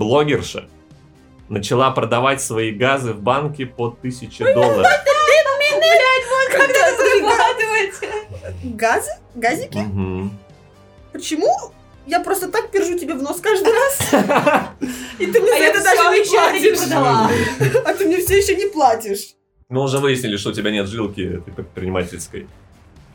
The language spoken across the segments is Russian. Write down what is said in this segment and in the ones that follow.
Блогерша начала продавать свои газы в банке по 1000 долларов. Как это зарабатывать? Газы? Газики? Мгм. Почему? Я просто так пержу тебе в нос каждый раз, и ты мне А за это даже не платишь. продала. А ты мне все еще не платишь. Мы уже выяснили, что у тебя нет жилки этой предпринимательской.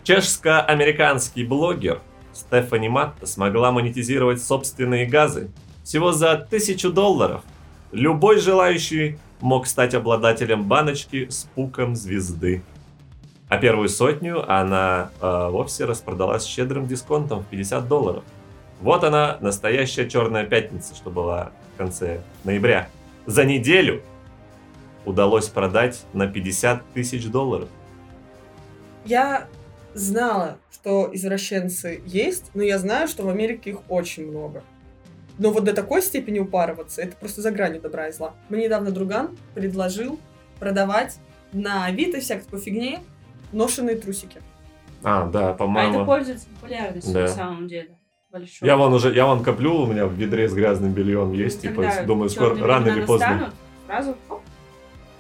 Чешско-американский блогер Стефани Матта смогла монетизировать собственные газы всего за тысячу долларов. Любой желающий мог стать обладателем баночки с пуком звезды. А первую сотню она э, вовсе распродала с щедрым дисконтом в 50 долларов. Вот она, настоящая черная пятница, что была в конце ноября. За неделю удалось продать на 50 тысяч долларов. Я знала, что извращенцы есть, но я знаю, что в Америке их очень много. Но вот до такой степени упарываться, это просто за гранью добра и зла. Мне недавно друган предложил продавать на Авито всякой такой фигне ношенные трусики. А, да, А это по-моему. пользуется популярностью Да. на самом деле. Большой. я вон уже, я вон коплю, у меня в ведре с грязным бельем есть, типа, Когда думаю, скоро, рано или поздно. настанут, Сразу, оп,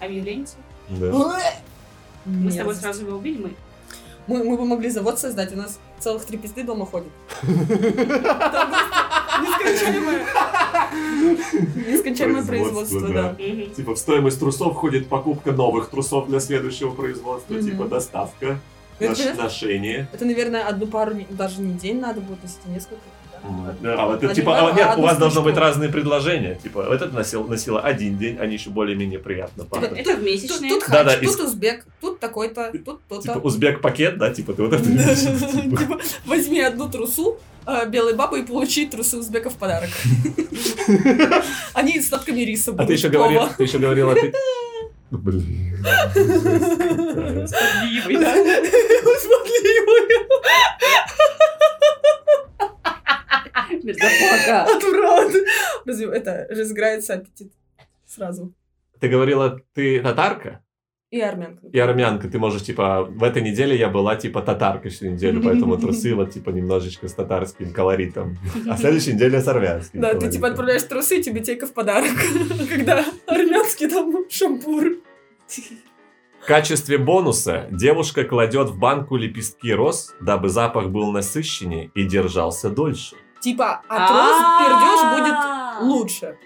объявление. Да. Мы с тобой сразу его убили, мы. Мы, мы бы могли завод создать, у нас целых три пизды дома ходит. Нескончаемое, нескончаемое Производство, производство, да. да. Типа в стоимость трусов входит покупка новых трусов для следующего производства, типа доставка, ношение. это, наверное, одну пару, даже не день надо будет носить, а несколько. да? А вот это, типа, а, нет, у вас должно быть разные предложения. Типа, этот носил, носила один день, они еще более-менее приятно пахнут. Это в Тут, месячные. тут Да, да, из- тут узбек, тут такой-то, тут Типа то-то. узбек-пакет, да, типа ты вот это типа. Типа, Возьми одну трусу а, белой бабы и получи трусы узбека в подарок. Они с нотками риса А будут. ты еще Вова. говорил, ты еще говорила, ты... Блин. Справедливый, да? Отврат. Разве это разыграется аппетит сразу. Ты говорила, ты татарка И армянка. и армянка. Ты можешь, типа, в этой неделе я была, типа, татаркой всю неделю, поэтому трусы вот, типа, немножечко с татарским колоритом. А следующей неделе с армянским Да, ты типа отправляешь трусы, тебе тейка в подарок. Когда армянский там шампур. В качестве бонуса девушка кладет в банку лепестки роз, дабы запах был насыщеннее и держался дольше. Типа, от роз пердеж будет лучше.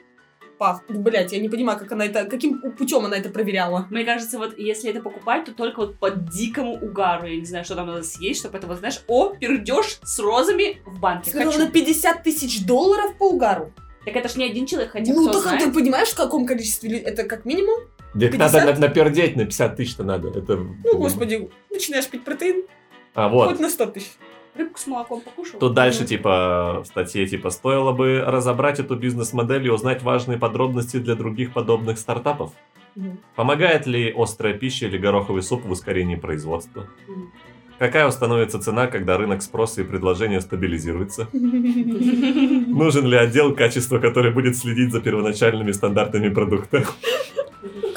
Пах. Блять, я не понимаю, как она это, каким путем она это проверяла. Мне кажется, вот если это покупать, то только вот по дикому угару. Я не знаю, что там надо съесть, чтобы это вот, знаешь, о, пердеж с розами в банке. Сказала, Хочу. на 50 тысяч долларов по угару. Так это ж не один человек, хотя ну, так знает. ты понимаешь, в каком количестве? ли- Это как минимум? 50? надо на- напердеть на 50 тысяч-то надо. Это... Ну, господи, начинаешь пить протеин, А вот. хоть на 100 тысяч. Рыбку с молоком покушал. Тут дальше, типа, в статье, типа, стоило бы разобрать эту бизнес-модель и узнать важные подробности для других подобных стартапов. Мгм. Помогает ли острая пища или гороховый суп в ускорении производства? Мгм. Какая установится цена, когда рынок спроса и предложения стабилизируется? Нужен ли отдел качества, который будет следить за первоначальными стандартами продукта?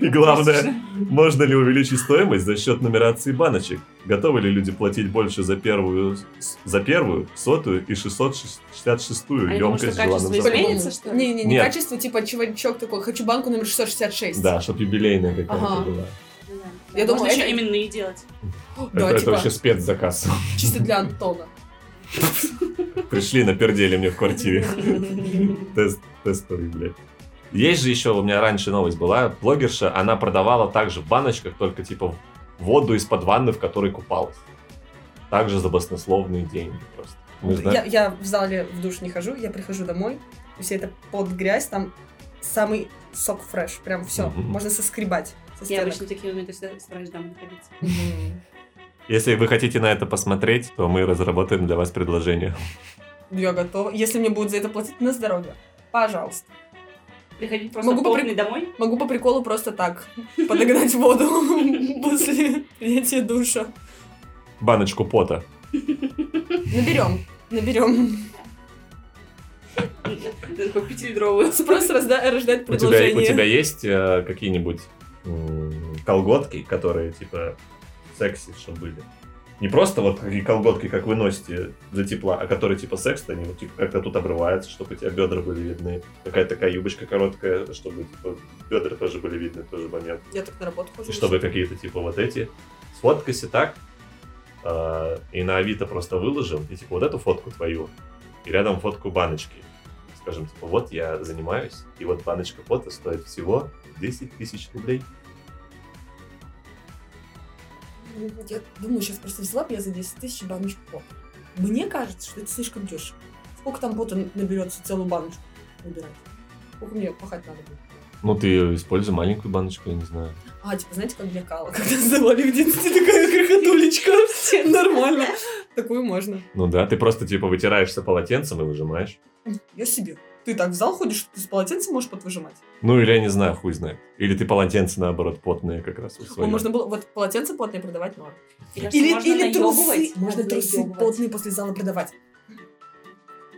И главное, можно ли увеличить стоимость за счет нумерации баночек? Готовы ли люди платить больше за первую, за первую, сотую и 666-ю Они думают, емкость что качество желанным ли? Не, не, не Нет. качество, типа чувачок такой, хочу банку номер 666. Да, чтобы юбилейная какая-то Ага. была. Да. Я думала, Можно еще это- именные делать. Да, это, это типа, вообще спецзаказ. чисто для Антона. Пришли, напердели мне в квартире. Тест, тестовый, блядь. Есть же еще, у меня раньше новость была, блогерша, она продавала также в баночках, только типа воду из-под ванны, в которой купалась. Также за баснословные деньги просто. Мы зна- Я, я в зале в душ не хожу, я прихожу домой, и все это под грязь, там самый сок фреш, прям все, Мгм. можно соскребать со Я обычно такие моменты всегда стараюсь дома находиться. Если вы хотите на это посмотреть, то мы разработаем для вас предложение. Я готова. Если мне будут за это платить на здоровье, пожалуйста. Приходить просто Могу попри- полный домой. Могу по приколу просто так подогнать воду после принятия душа. Баночку пота. Наберем, наберем. Такой пятилитровую. Спрос рождает тебя, у тебя есть э, какие-нибудь колготки, которые типа секси, что были? Не просто вот такие колготки, как вы носите для тепла, а которые типа секс, они вот типа как-то тут обрываются, чтобы у тебя бедра были видны. Какая-то такая юбочка короткая, чтобы типа бедра тоже были видны в тот же момент. Я так на работу хожу. И чтобы какие-то типа вот эти. Сфоткайся так, а, и на Авито просто выложим, и типа вот эту фотку твою, и рядом фотку баночки. Скажем, типа, вот я занимаюсь, и вот баночка фото стоит всего 10 тысяч рублей. Я думаю, сейчас просто взяла бы я за 10 тысяч баночку пота. Мне кажется, что это слишком дешево. Сколько там пота наберется целую баночку набирать? Сколько мне пахать надо будет? Ну, ты используй маленькую баночку, я не знаю. А, типа, знаете, как для кала, когда сдавали в детстве такая крохотулечка. Нормально. Такую можно. Ну да, ты просто типа вытираешься полотенцем и выжимаешь. Я себе. Ты так в зал ходишь, ты с полотенцем можешь подвыжимать? Ну или я не знаю, хуй знает. Или ты полотенце наоборот потное как раз своё. можно было вот полотенце потное продавать кажется, Или, можно или трусы. Можно трусы потные после зала продавать.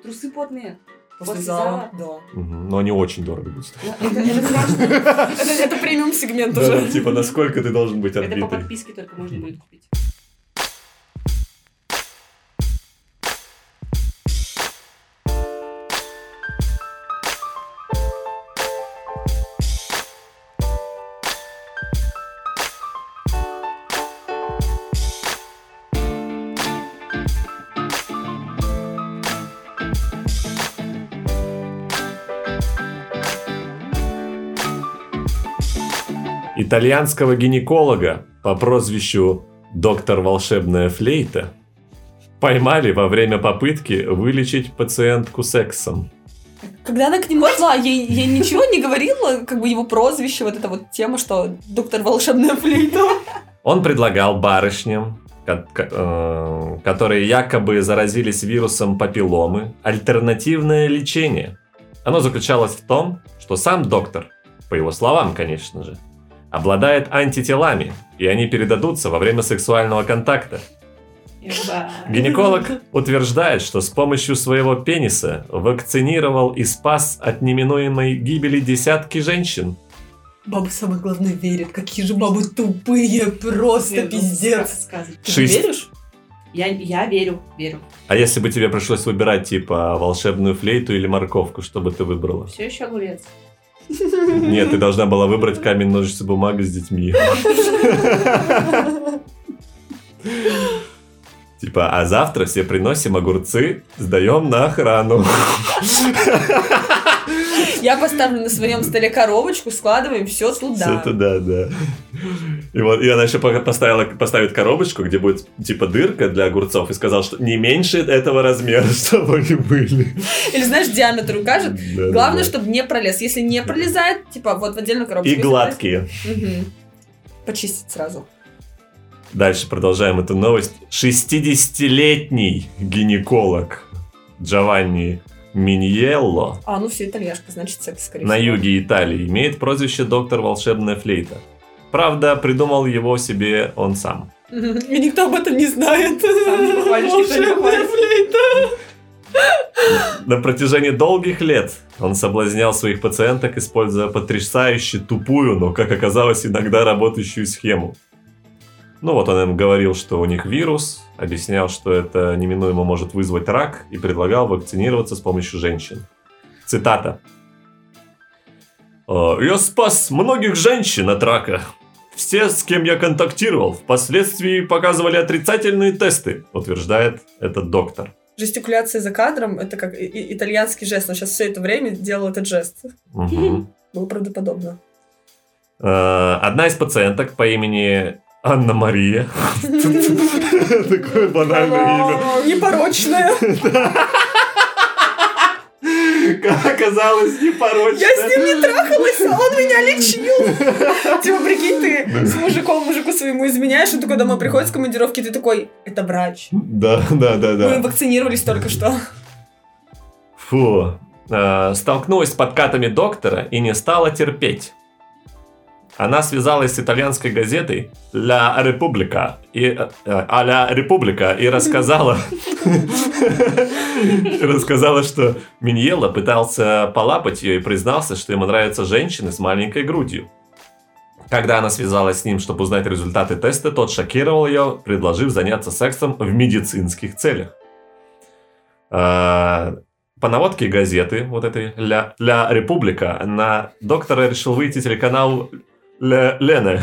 Трусы потные. После, После зала, зала? да. Мгм, Но они очень дорого будут стоить. Это, это премиум сегмент уже. типа насколько ты должен быть Это по отбитый. подписке только можно будет купить. Итальянского гинеколога по прозвищу доктор волшебная флейта поймали во время попытки вылечить пациентку сексом. Когда она к нему шла, ей, ей ничего не говорила, как бы его прозвище, вот эта вот тема, что доктор волшебная флейта. Он предлагал барышням, э, которые якобы заразились вирусом папилломы, альтернативное лечение. Оно заключалось в том, что сам доктор, по его словам, конечно же, обладает антителами, и они передадутся во время сексуального контакта. Гинеколог утверждает, что с помощью своего пениса вакцинировал и спас от неминуемой гибели десятки женщин. Бабы самое главное верят. Какие же бабы тупые, просто Ну, пиздец. Ты Шесть. веришь? Я, я верю, верю. А если бы тебе пришлось выбирать, типа, волшебную флейту или морковку, что бы ты выбрала? Все еще огурец. Нет, ты должна была выбрать камень, ножницы, бумага с детьми. Типа, а завтра все приносим огурцы, сдаем на охрану. Я поставлю на своем столе коробочку, складываем все Все туда. туда, да. И вот и она еще поставила, поставит коробочку, где будет типа дырка для огурцов, и сказал, что не меньше этого размера, чтобы они были. Или знаешь, диаметр укажет. Да, да, Главное, да. чтобы не пролез. Если не пролезает, типа вот в отдельную коробочку. И гладкие. Мгм. Почистить сразу. Дальше продолжаем эту новость. 60-летний гинеколог Джованни Миньелло А, ну все, итальяшка, значит, секс, скорее на всего. юге Италии имеет прозвище доктор волшебная флейта. Правда, придумал его себе он сам. И никто об этом не знает. Волшебная флейта. На протяжении долгих лет он соблазнял своих пациенток, используя потрясающе тупую, но, как оказалось, иногда работающую схему. Ну вот он им говорил, что у них вирус, объяснял, что это неминуемо может вызвать рак, и предлагал вакцинироваться с помощью женщин. Цитата. «Э, «Я спас многих женщин от рака. Все, с кем я контактировал, впоследствии показывали отрицательные тесты», утверждает этот доктор. Жестикуляция за кадром это как итальянский жест. Он сейчас все это время делал этот жест. Мгм. Было правдоподобно. Э, Одна из пациенток по имени Анна Мария. Такое банальное имя. Как оказалось, непорочно. Я с ним не трахалась, а он меня лечил. Типа, прикинь, ты с мужиком мужику своему изменяешь, он такой домой приходит с командировки, ты такой, это врач. Да, да, да, Мы да. вакцинировались только что. Фу. Э, Столкнулась с подкатами доктора и не стала терпеть. Она связалась с итальянской газетой «Ля Република» и э, «А ля Република» и рассказала, рассказала, что Миньелло пытался полапать ее и признался, что ему нравятся женщины с маленькой грудью. Когда она связалась с ним, чтобы узнать результаты теста, тот шокировал ее, предложив заняться сексом в медицинских целях. А, По наводке газеты, вот этой «Ля, Ля Република», на доктора решил выйти телеканал Ля Лене.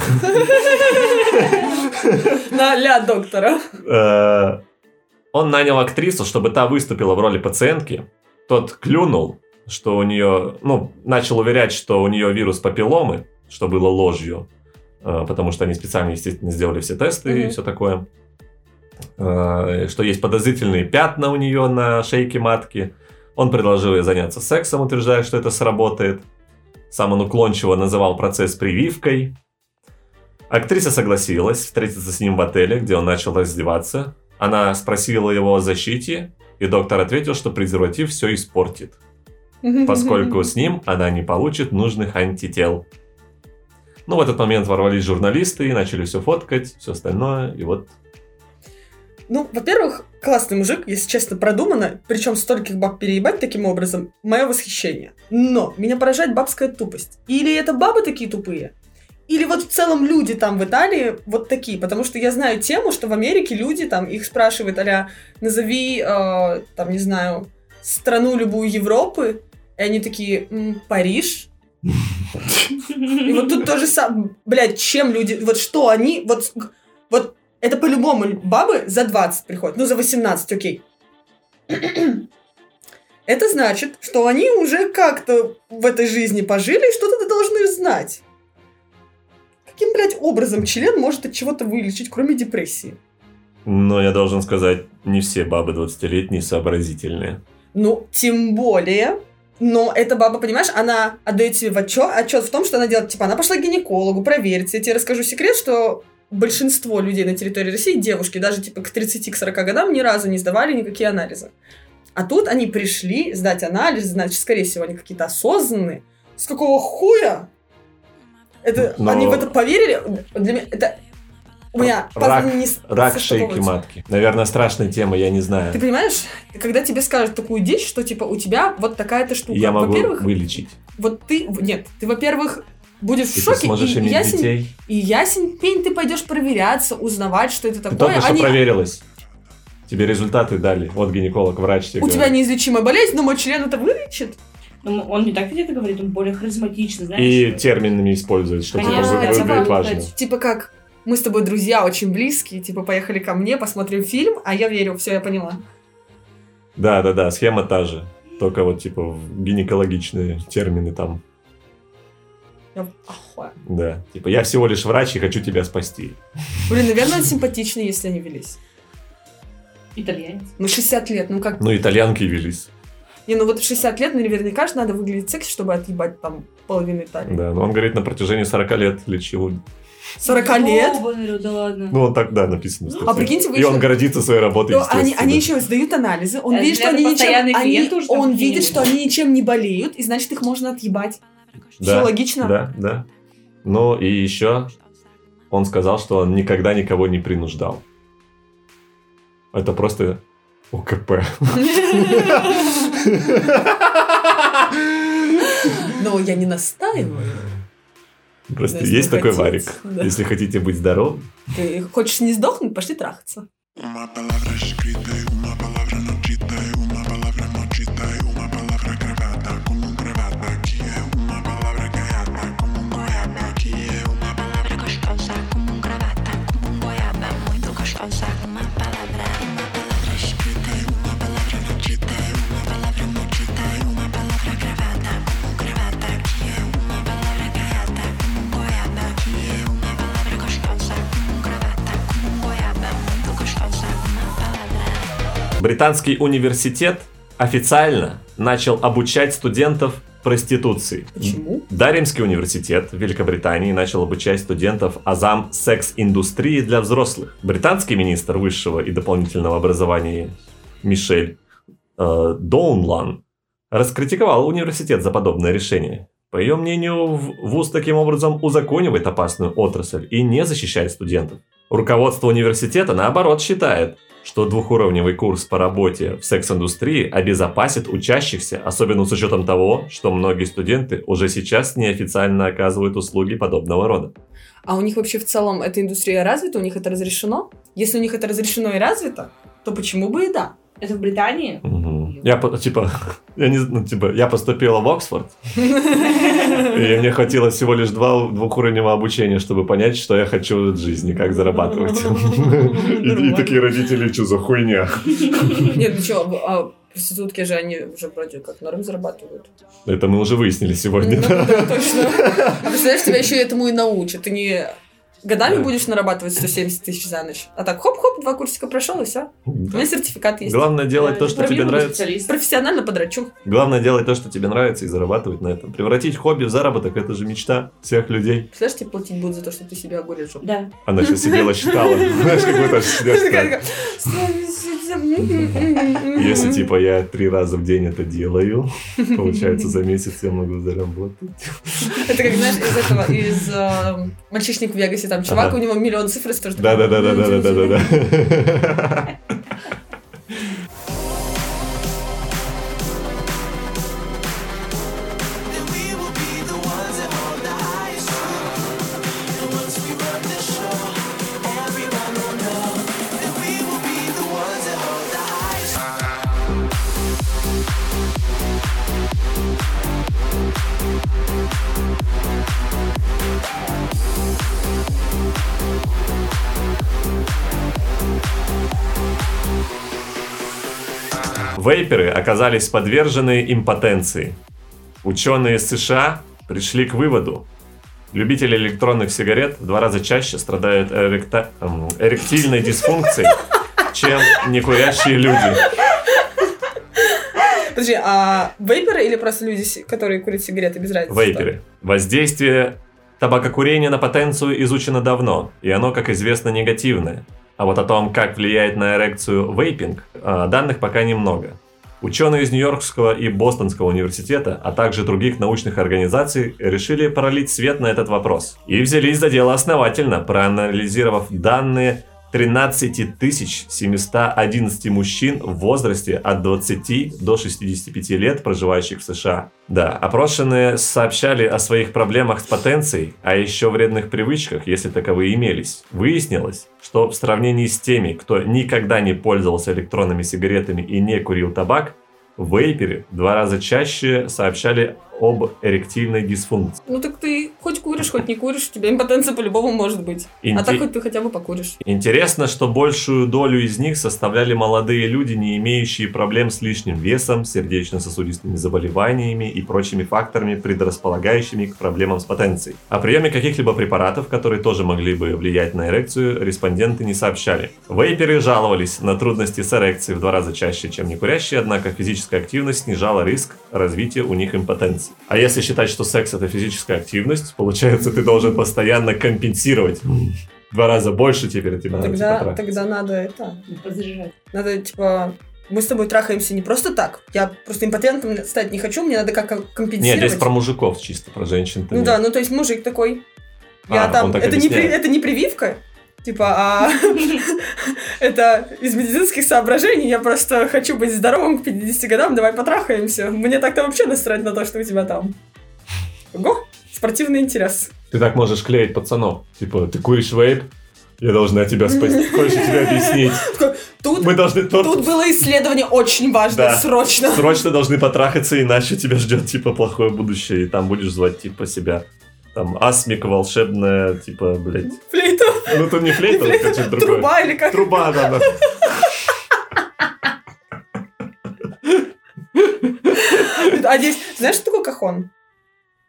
На ля доктора. Э, Он нанял актрису, чтобы та выступила в роли пациентки. Тот клюнул, что у нее, ну, начал уверять, что у нее вирус папилломы, что было ложью, э, потому что они специально, естественно, сделали все тесты и все такое. Э, Что есть подозрительные пятна у нее на шейке матки. Он предложил ей заняться сексом, утверждая, что это сработает. Сам он уклончиво называл процесс прививкой. Актриса согласилась встретиться с ним в отеле, где он начал раздеваться. Она спросила его о защите, и доктор ответил, что презерватив все испортит, поскольку с ним она не получит нужных антител. Ну, в этот момент ворвались журналисты и начали все фоткать, все остальное, и вот... Ну, во-первых, классный мужик, если честно, продумано, причем стольких баб переебать таким образом, мое восхищение. Но меня поражает бабская тупость. Или это бабы такие тупые, или вот в целом люди там в Италии вот такие, потому что я знаю тему, что в Америке люди там, их спрашивают, а назови, э, там, не знаю, страну любую Европы, и они такие, «М, Париж, и вот тут тоже сам, блядь, чем люди, вот что они, вот, вот это по-любому бабы за 20 приходят, ну за 18, окей. Это значит, что они уже как-то в этой жизни пожили и что-то должны знать. Каким, блядь, образом член может от чего-то вылечить, кроме депрессии? Но я должен сказать, не все бабы 20-летние сообразительные. Ну, тем более. Но эта баба, понимаешь, она отдает себе в отчет, отчет в том, что она делает, типа, она пошла к гинекологу провериться. Я тебе расскажу секрет, что большинство людей на территории России, девушки, даже типа к 30-40 годам ни разу не сдавали никакие анализы. А тут они пришли сдать анализ, значит, скорее всего, они какие-то осознанные. С какого хуя? Это, Но- Они в это поверили? Для меня это... У меня Рак- не Рак шейки матки. Наверное, страшная тема, я не знаю. Ты понимаешь, когда тебе скажут такую дичь, что типа у тебя вот такая-то штука. Я могу вылечить. вот ты, нет, ты, во-первых, будешь в И ты шоке, сможешь и иметь ясен, детей. и ясен пень, ты пойдешь проверяться, узнавать, что это Ты такое. только что Они- проверилась. Тебе результаты дали. Вот гинеколог, врач тебе у тебя говорит. неизлечимая болезнь, но мой член это вылечит. Ну, он не так это говорит, он более харизматичный, знаешь. И терминами использует, что типа Конечно, выглядит правда. важно. Типа как мы с тобой друзья очень близкие, типа поехали ко мне, посмотрим фильм, а я верю, все, я поняла. Да, да, да, схема та же. Только вот типа в гинекологичные термины там. Я ахуя. Да. Типа я всего лишь врач и хочу тебя спасти. Блин, наверное, он симпатичный, если они велись. Итальянец. Ну, 60 лет, ну как? Ну, итальянки велись. Не, ну вот в 60 лет наверняка же надо выглядеть секси, чтобы отъебать там половину Италии. Да, но он говорит, на протяжении 40 лет лечил. 40 лет? Да ладно. Ну, он так, да, написано. в статье. А прикиньте, вы И еще- он гордится своей работой, Ну, они, они еще сдают анализы, он Это видит, что они ничем, они- он видит, что они ничем не болеют, и значит их можно отъебать. Да, Все логично. Да, да. Ну, и еще он сказал, что он никогда никого не принуждал. Это просто УКП. Но я не настаиваю. Просто Да, есть если такой хотите, варик. да. Если хотите быть здоровым, Ты хочешь не сдохнуть, пошли трахаться. Британский университет официально начал обучать студентов проституции. Почему? Даримский университет в Великобритании начал обучать студентов азам секс-индустрии для взрослых. Британский министр высшего и дополнительного образования Мишель э, Доунлан раскритиковал университет за подобное решение. По ее мнению, ВУЗ таким образом узаконивает опасную отрасль и не защищает студентов. Руководство университета, наоборот, считает, что двухуровневый курс по работе в секс-индустрии обезопасит учащихся, особенно с учетом того, что многие студенты уже сейчас неофициально оказывают услуги подобного рода. А у них вообще в целом эта индустрия развита, у них это разрешено? Если у них это разрешено и развито, то почему бы и да? Это в Британии? Мгм. Я, по- типа, я не, ну, типа, я поступила в Оксфорд, и мне хватило всего лишь два двухуровневого обучения, чтобы понять, что я хочу от жизни, как зарабатывать. И, такие родители, что за хуйня? Нет, ну что, а проститутки же, они уже вроде как норм зарабатывают. Это мы уже выяснили сегодня. Ну, да, точно. А представляешь, тебя еще этому и научат. Ты не годами Да. будешь нарабатывать 170 тысяч за ночь. А так хоп-хоп, два курсика прошел, и все. У меня сертификат есть. Главное делать то, что тебе нравится. Профессионально подрачу. Главное делать то, что тебе нравится, и зарабатывать на этом. Превратить хобби в заработок – это же мечта всех людей. Представляешь, тебе платить будут за то, что ты себя огуришь. жопу. Да. Она сейчас сидела, считала. Знаешь, как будто считает. Если, типа, я три раза в день это делаю, получается, за месяц я могу заработать. Это как, знаешь, из этого, из э, «Мальчишник в Вегасе», там чувак, Ага. у него миллион цифр, и такой, Да-да-да-да-да-да-да. Вейперы оказались подвержены импотенции. Ученые из США пришли к выводу. Любители электронных сигарет в два раза чаще страдают эректа- эректильной дисфункцией, чем некурящие люди. Подожди, а вейперы или просто люди, которые курят сигареты без разницы? Вейперы. Воздействие табакокурения на потенцию изучено давно, и оно, как известно, негативное. А вот о том, как влияет на эрекцию вейпинг, а, данных пока немного. Ученые из Нью-Йоркского и Бостонского университета, а также других научных организаций решили пролить свет на этот вопрос. И взялись за дело основательно, проанализировав данные 13 711 мужчин в возрасте от 20 до 65 лет, проживающих в США. Да, опрошенные сообщали о своих проблемах с потенцией, а еще вредных привычках, если таковые имелись. Выяснилось, что в сравнении с теми, кто никогда не пользовался электронными сигаретами и не курил табак, вейперы два раза чаще сообщали об эректильной дисфункции. Ну так ты хоть куришь, хоть не куришь, у тебя импотенция по-любому может быть. А Инте- так хоть ты хотя бы покуришь. Интересно, что большую долю из них составляли молодые люди, не имеющие проблем с лишним весом, сердечно-сосудистыми заболеваниями и прочими факторами, предрасполагающими к проблемам с потенцией. О приеме каких-либо препаратов, которые тоже могли бы влиять на эрекцию, респонденты не сообщали. Вейперы жаловались на трудности с эрекцией в два раза чаще, чем некурящие, однако физическая активность снижала риск развития у них импотенции. А если считать, что секс это физическая активность, получается, ты должен постоянно компенсировать. В Два раза больше теперь тебе надо Тогда, типа, тогда надо это... Подзаряжать. Надо, типа... Мы с тобой трахаемся не просто так. Я просто импотентом стать не хочу, мне надо как-то Нет, компенсировать. здесь про мужиков чисто, про женщин. Ну да, ну то есть мужик такой. Я А, там. он так Это не, объясняет. это не прививка. Типа, а это из медицинских соображений. Я просто хочу быть здоровым к 50 годам, давай потрахаемся. Мне так-то вообще насрать на то, что у тебя там. Ого, спортивный интерес. Ты так можешь клеить пацанов. Типа, ты куришь вейп, я должна тебя спасти. Хочешь тебе объяснить. Тут, Мы должны торт... тут было исследование очень важное, Да. срочно. Срочно должны потрахаться, иначе тебя ждет, типа, плохое будущее. И там будешь звать, типа, себя. Там, асмик волшебная, типа, блядь. Флейта, Ну, тут не флейта, флейта, это другое. труба или как? Труба, да, да. А здесь, знаешь, что такое кахон?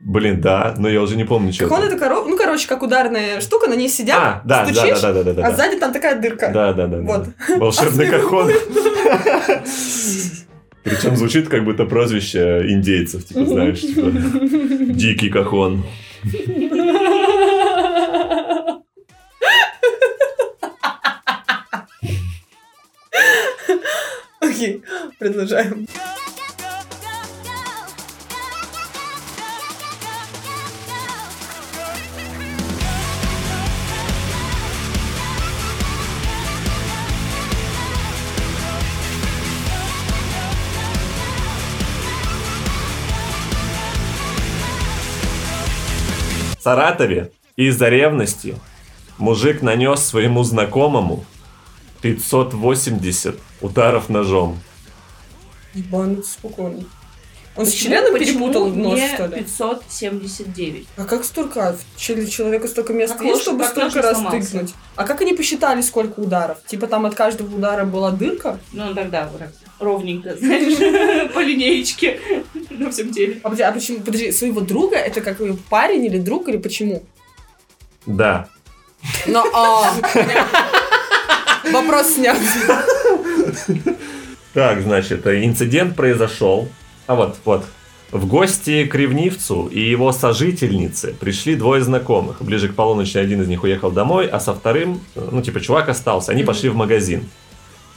Блин, да, но я уже не помню, что Кахон это. коров... Ну, короче, как ударная штука, на ней сидят, А, да, стучишь, да, да, да, да, а да. сзади там такая дырка. Да, да, да. Вот. да. Волшебный А кахон. Причем звучит как будто прозвище индейцев, типа, знаешь, типа, дикий кахон. Окей, продолжаем. Саратове Из-за ревности мужик нанес своему знакомому 580 ударов ножом. Ебанут спокойно. Он с Почему- членом почему перепутал нож, не что ли? 579. А как столько? А в челе человека столько места Как есть, лошадь- чтобы как столько раз сломался. тыкнуть? А как они посчитали, сколько ударов? Типа там от каждого удара была дырка? Ну, тогда вот так ровненько, знаешь, по линеечке на всем деле. А, подожди, а почему? Подожди, своего друга? Это как парень или друг, или почему? Да. Ну, а, Вопрос снят. Так, значит, инцидент произошел. А вот, вот. В гости к ревнивцу и его сожительнице пришли двое знакомых. Ближе к полуночи один из них уехал домой, а со вторым, ну, типа, чувак остался. Они пошли в магазин.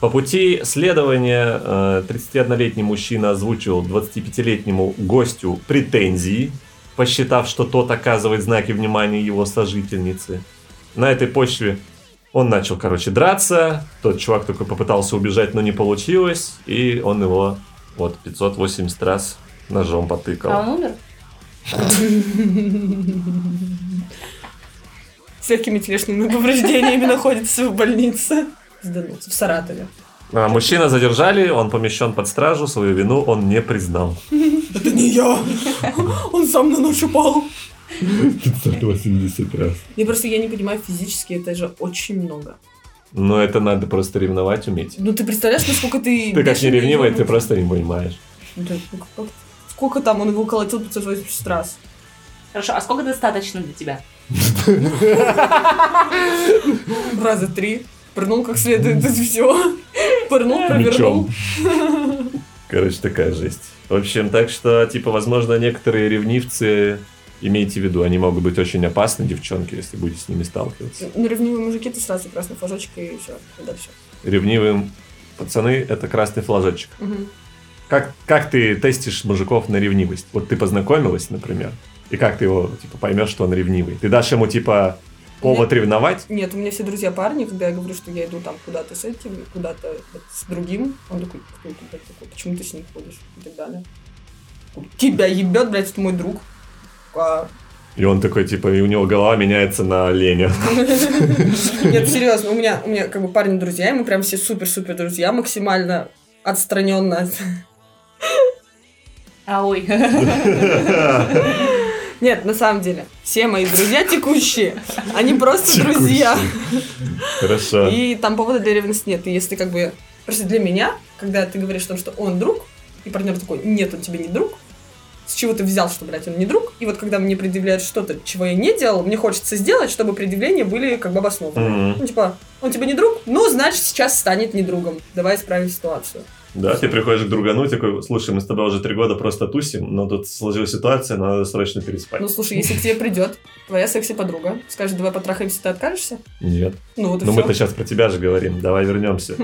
По пути следования э, 31-летний мужчина озвучил 25-летнему гостю претензии, посчитав, что тот оказывает знаки внимания его сожительницы. На этой почве он начал, короче, драться. Тот чувак только попытался убежать, но не получилось. И он его вот 580 раз ножом потыкал. А он умер? С легкими телесными повреждениями находится в больнице. Сданутся в Саратове. А мужчина задержали, он помещен под стражу, свою вину он не признал. Это не я. Он сам на нож упал. 580 раз. Я просто я не понимаю физически, это же очень много. Но это надо просто ревновать уметь. Ну ты представляешь, насколько ты... Ты как не ревнивый, ты просто не понимаешь. Ну Сколько там он его колотил 580 раз? Хорошо, а сколько достаточно для тебя? Раза три. Пырнул как следует, это все. Пырнул, провернул. Короче, такая жесть. В общем, так что, типа, возможно, некоторые ревнивцы, имейте в виду, они могут быть очень опасны, девчонки, если будете с ними сталкиваться. Ну, ревнивые мужики, ты сразу красный флажочек и все. И дальше. Ревнивым пацаны — это красный флажочек. Мгм. Как, как ты тестишь мужиков на ревнивость? Вот ты познакомилась, например, и как ты его, типа, поймешь, что он ревнивый? Ты дашь ему, типа, повод ревновать? Нет, у меня все друзья парни, когда я говорю, что я иду там куда-то с этим, куда-то вот с другим, он такой, кто это блядь, такой, почему ты с ним ходишь и так далее. Тебя ебет, блядь, это мой друг. А, И он такой, типа, и у него голова меняется на Леня. Нет, серьезно, у меня, у меня как бы парни друзья, и мы прям все супер-супер друзья, максимально отстраненно. от- А ой. Нет, на самом деле, все мои друзья текущие, они просто друзья. Хорошо. И там повода для ревности нет. И если как бы... Просто для меня, когда ты говоришь о том, что он друг, и партнер такой, нет, он тебе не друг, с чего ты взял, что, блядь, он не друг? И вот когда мне предъявляют что-то, чего я не делал, мне хочется сделать, чтобы предъявления были как бы обоснованы. Мгм. Ну, типа, он тебе не друг? Ну, значит, сейчас станет не другом. Давай исправим ситуацию. Да, ты приходишь к другану, такой, слушай, мы с тобой уже три года просто тусим, но тут сложилась ситуация, надо срочно переспать. Ну, слушай, если к тебе придет твоя секси-подруга, скажет, давай потрахаемся, ты откажешься? Нет. Ну, вот и Но все. мы-то сейчас про тебя же говорим, давай вернемся. И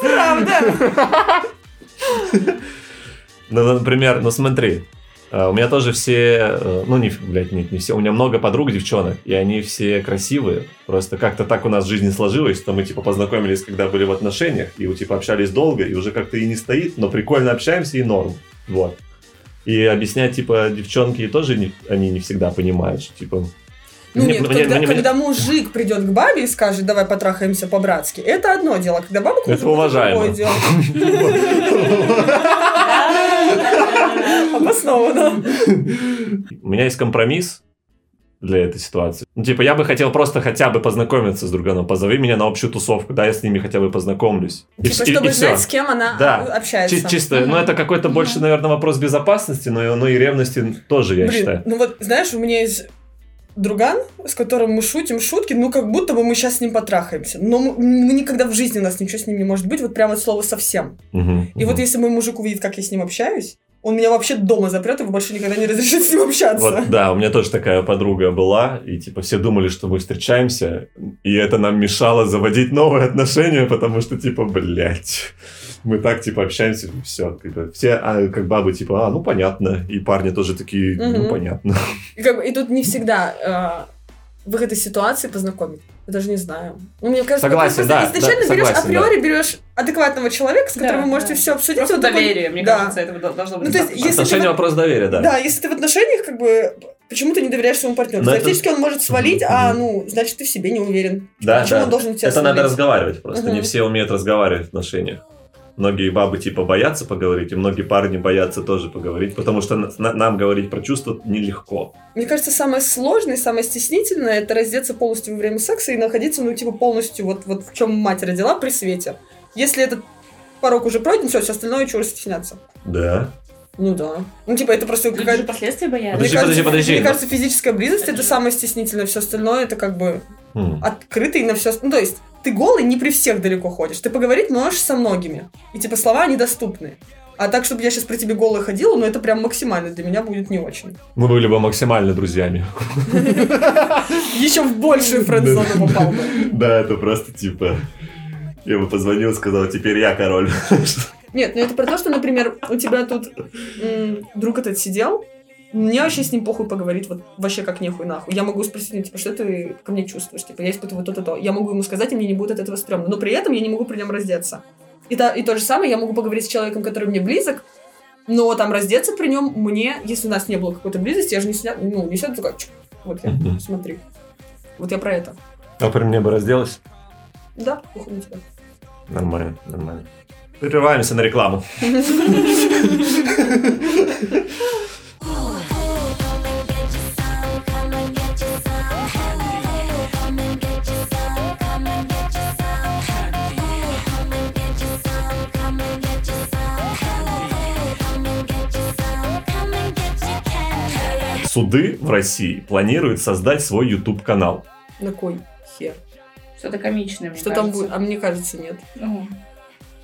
правда. Ну, например, ну смотри, у меня тоже все, э, ну, не, блядь, нет, не все, у меня много подруг, девчонок, и они все красивые. Просто как-то так у нас в жизни сложилось, что мы, типа, познакомились, когда были в отношениях, и, типа, общались долго, и уже как-то и не стоит, но прикольно общаемся, и норм. Вот. И объяснять, типа, девчонки тоже не, они не всегда понимают, что, типа... Ну мне- нет, мне- когда, мне- когда мужик придет к бабе и скажет, давай потрахаемся по-братски, это одно дело. Когда баба Это уважаемо. другое дело. Обоснованно. У меня есть компромисс для этой ситуации. Ну, типа, я бы хотел просто хотя бы познакомиться с друганом. Позови меня на общую тусовку, да, я с ними хотя бы познакомлюсь. И Типа, и- чтобы и знать, с кем она Да. а, общается. Чи- Чисто, ну это какой-то больше, наверное, вопрос безопасности, но, но и ревности тоже, я Блин, считаю. ну вот, знаешь, у меня есть друган, с которым мы шутим шутки, ну как будто бы мы сейчас с ним потрахаемся. Но мы, мы никогда в жизни у нас ничего с ним не может быть, вот прямо от слова совсем. Мгм, И вот мгм. если мой мужик увидит, как я с ним общаюсь, он меня вообще дома запрет и больше никогда не разрешит с ним общаться. Вот, да, у меня тоже такая подруга была, и типа все думали, что мы встречаемся, и это нам мешало заводить новые отношения, потому что типа, блядь, мы так типа общаемся, все, все а, как бабы типа, а, ну понятно, и парни тоже такие, ну Мгм. понятно. И, как бы, и тут не всегда в этой ситуации познакомить? Я даже не знаю. Ну, мне кажется, Согласен, да, изначально да, берешь, согласен, априори берешь адекватного человека, с которым Да, вы можете да. все обсудить. Просто вот такой- доверие, мне да. кажется, этого до- должно быть. Ну, то есть, если ты Отношения вот- вопрос доверия, да. Да, если ты в отношениях, как бы, почему ты не доверяешь своему партнеру? Но это- Теоретически он может свалить, а, ну, значит, ты в себе не уверен. Да, Почему да. он должен тебя Это надо свалить? разговаривать просто. Мгм. Не все умеют разговаривать в отношениях. Многие бабы типа боятся поговорить, и многие парни боятся тоже поговорить, потому что на- нам говорить про чувства нелегко. Мне кажется, самое сложное, самое стеснительное это раздеться полностью во время секса и находиться, ну, типа, полностью вот, вот в чем мать родила при свете. Если этот порог уже пройден, все, все остальное чего стесняться. Да. Ну да. Ну, типа, это просто Люди же какая-то... последствия боятся. Подожди, мне кажется, подожди, подожди. Мне кажется, физическая близость Это это самое стеснительное, все остальное это как бы М. открытый на все. Ну, то есть, ты голый не при всех далеко ходишь. Ты поговорить можешь со многими. И типа слова недоступны. А так, чтобы я сейчас при тебе голой ходила, ну это прям максимально для меня будет не очень. Мы были бы максимально друзьями. Еще в большую френд-зону попал бы. Да, это просто типа... Я бы позвонил, сказал, теперь я король. Нет, ну это про то, что, например, у тебя тут друг этот сидел, мне вообще с ним похуй поговорить, вот вообще как нехуй нахуй. Я могу спросить, ну, типа, что ты ко мне чувствуешь? Типа, я испытываю то-то, то. Я могу ему сказать, и мне не будет от этого стрёмно. Но при этом я не могу при нем раздеться. И, та- и то же самое, я могу поговорить с человеком, который мне близок, но там раздеться при нем мне, если у нас не было какой-то близости, я же не сня... ну, не сяду такая, вот я, Мгм. смотри. Вот я про это. А при мне бы разделась? Да, похуй на тебя. Нормально, нормально. Прерываемся на рекламу. Суды в России планируют создать свой YouTube-канал. На кой хер? Что-то комичное, мне Что там кажется. будет? А мне кажется, нет. Ну,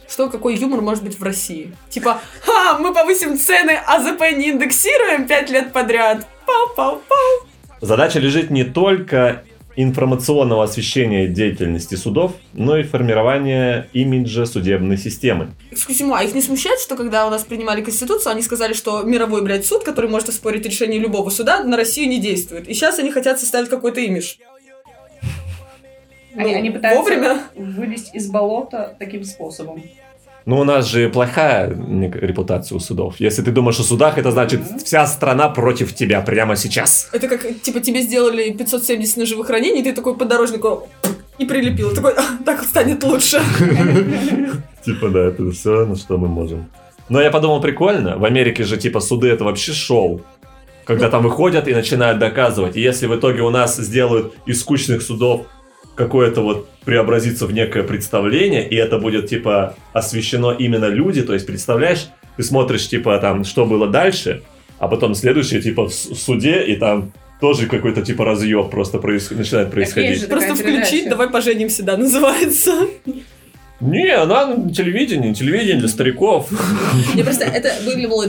Что, какой юмор может быть в России? Типа, ха, мы повысим цены, а ЗП не индексируем пять лет подряд. Пау-пау-пау. Задача лежит не только информационного освещения деятельности судов, но и формирования имиджа судебной системы. Excuse а их не смущает, что когда у нас принимали Конституцию, они сказали, что мировой, блядь, суд, который может оспорить решение любого суда, на Россию не действует. И сейчас они хотят составить какой-то имидж. Они, Ну, они пытаются Вовремя. вылезть из болота таким способом. Но у нас же плохая репутация у судов. Если ты думаешь о судах, это значит вся страна против тебя прямо сейчас. Это как, типа, тебе сделали 570 ножевых ранений, ты такой подорожнику и прилепил. Такой, «А, так станет лучше. Типа, да, это все, на что мы можем. Но я подумал, прикольно. В Америке же, типа, суды это вообще шоу. Когда там выходят и начинают доказывать. И если в итоге у нас сделают из скучных судов какое-то вот преобразится в некое представление, и это будет, типа, освещено именно люди, то есть, представляешь, ты смотришь, типа, там, что было дальше, а потом следующее, типа, в суде, и там тоже какой-то, типа, разъеб просто проис- начинает происходить. же Просто включить, давай поженимся, да, называется. Не, она на телевидении, телевидение для стариков. Мне просто это выглядело,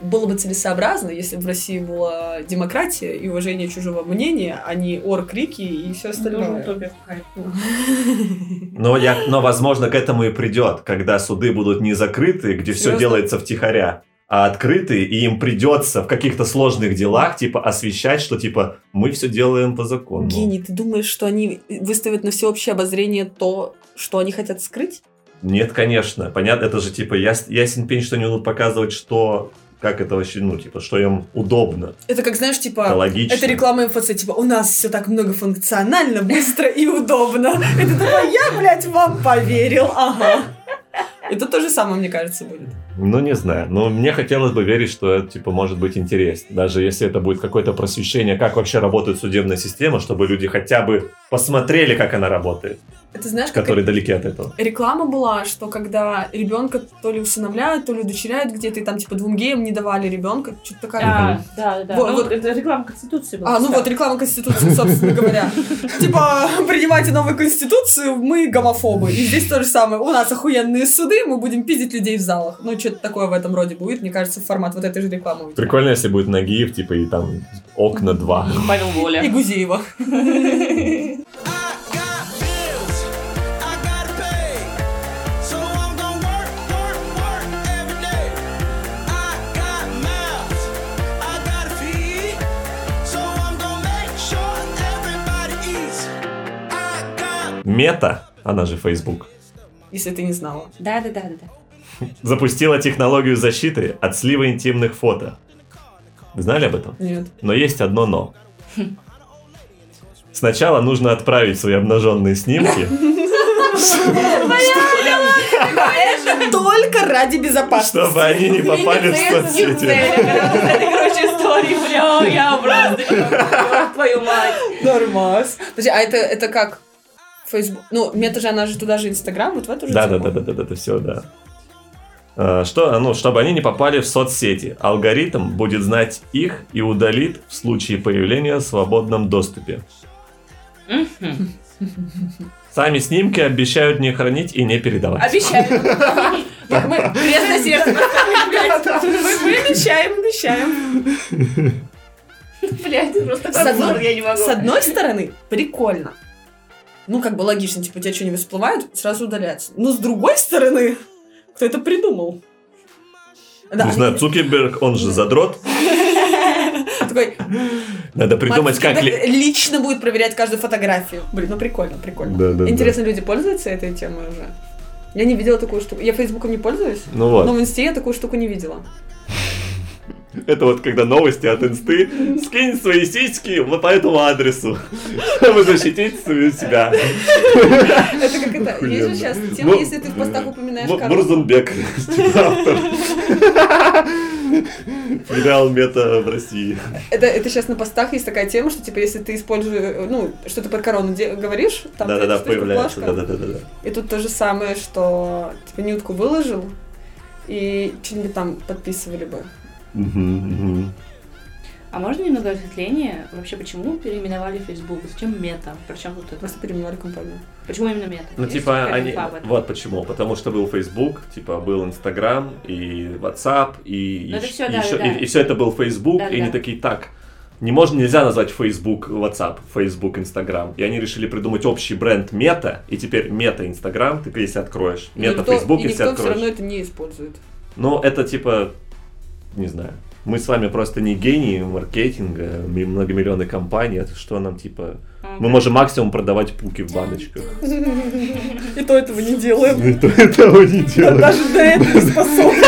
было бы целесообразно, если бы в России была демократия и уважение чужого мнения, а не ор, крики и все остальное. какая-то. Но, я, но, возможно, к этому и придет, когда суды будут не закрыты, где все Серьезно? делается втихаря, а открытые, и им придется в каких-то сложных делах, типа, освещать, что, типа, мы все делаем по закону. Гений, ты думаешь, что они выставят на всеобщее обозрение то, что они хотят скрыть? Нет, конечно. Понятно, это же, типа, яс- ясен пень, что они будут показывать, что... Как это вообще, ну, типа, что им удобно, Это как, знаешь, типа... логично. Это реклама МФЦ, типа, у нас все так многофункционально, быстро и удобно. Это такой, я, блядь, вам поверил, ага. Это то же самое, мне кажется, будет. Ну, не знаю. Но мне хотелось бы верить, что это, типа, может быть интересно. Даже если это будет какое-то просвещение, как вообще работает судебная система, чтобы люди хотя бы посмотрели, как она работает, Это знаешь, как которые далеки от этого. реклама была, что когда ребенка то ли усыновляют, то ли удочеряют где-то, и там типа двум геям не давали ребенка, что-то такая. А, да, да. Вот, Ну, вот. это реклама Конституции была. А, ну вот реклама Конституции, собственно говоря. Типа, принимайте новую Конституцию, мы гомофобы. И здесь то же самое. У нас охуенные суды, мы будем пиздить людей в залах. Ну, что-то такое в этом роде будет. Мне кажется, формат вот этой же рекламы. Прикольно, если будет Нагиев, типа, и там окна два. Павел Воля. И Гузеева. Мета, она же Facebook, Если ты не знала. Да, да, да, да, да. запустила технологию защиты от слива интимных фото. Знали об этом? Нет. Но есть одно но. Сначала нужно отправить свои обнаженные снимки. Только ради безопасности. Чтобы они не попали в соцсети. Истории, бля, я могу, твою мать. Нормас. Подожди, а это, это как? Фейсбук. Ну, мета же, она же туда же Инстаграм, вот в эту же Да, да, да, да, да, да, это все, да. А, Что, ну, чтобы они не попали в соцсети. Алгоритм будет знать их и удалит в случае появления в свободном доступе. Сами снимки обещают не хранить и не передавать. Обещаю. Мы сердце блядь. Мы, обещаем, обещаем. Блядь, просто С одной- позор, я не могу. С одной стороны, прикольно. Ну, как бы логично, типа, у тебя что-нибудь всплывает, сразу удаляется. Но с другой стороны, кто это придумал? Да, Не знаю, Цукерберг, он же задрот. такой, Надо придумать, как ли... лично будет проверять каждую фотографию. Блин, ну прикольно, прикольно. Да, да, да. Интересно, люди пользуются этой темой уже? Я не видела такую штуку. Я Фейсбуком не пользуюсь, Ну но вот. в Инсте я такую штуку не видела. Это вот когда новости от инсты. Скинь свои сиськи вот по этому адресу, чтобы защитить себя. Это как это, есть же сейчас тема, если ты в постах упоминаешь корову. Мурзунбек, типа автор. Филиал мета в России. Это, это сейчас на постах есть такая тема, что типа если ты используешь, ну, что ты под корону де- говоришь, там Да-да-да, штучка, появляется. плашка. Да-да-да. И тут то же самое, что типа нютку выложил, и что-нибудь там подписывали бы. А можно немного осветления? Вообще, почему переименовали Facebook? Зачем мета? Причем тут это? Просто переименовали компанию. Почему именно мета? Ну, Есть типа, они... Вот почему. Потому что был Facebook, типа, был Instagram и WhatsApp, и, Ну, это и всё, и да, ещё- да, и- и все это был Facebook, Да, и да. они такие, так, не можно, нельзя назвать Facebook WhatsApp, Facebook Instagram. И они решили придумать общий бренд Мета, и теперь Мета Instagram, ты если откроешь, И Мета никто- Facebook, и если никто все равно это не использует. Ну, это типа, не знаю. Мы с вами просто не гении маркетинга, многомиллионной компании, а что нам типа... Мы можем максимум продавать пуки в баночках. И то этого не делаем. И то этого не делаем. Даже до этого способны.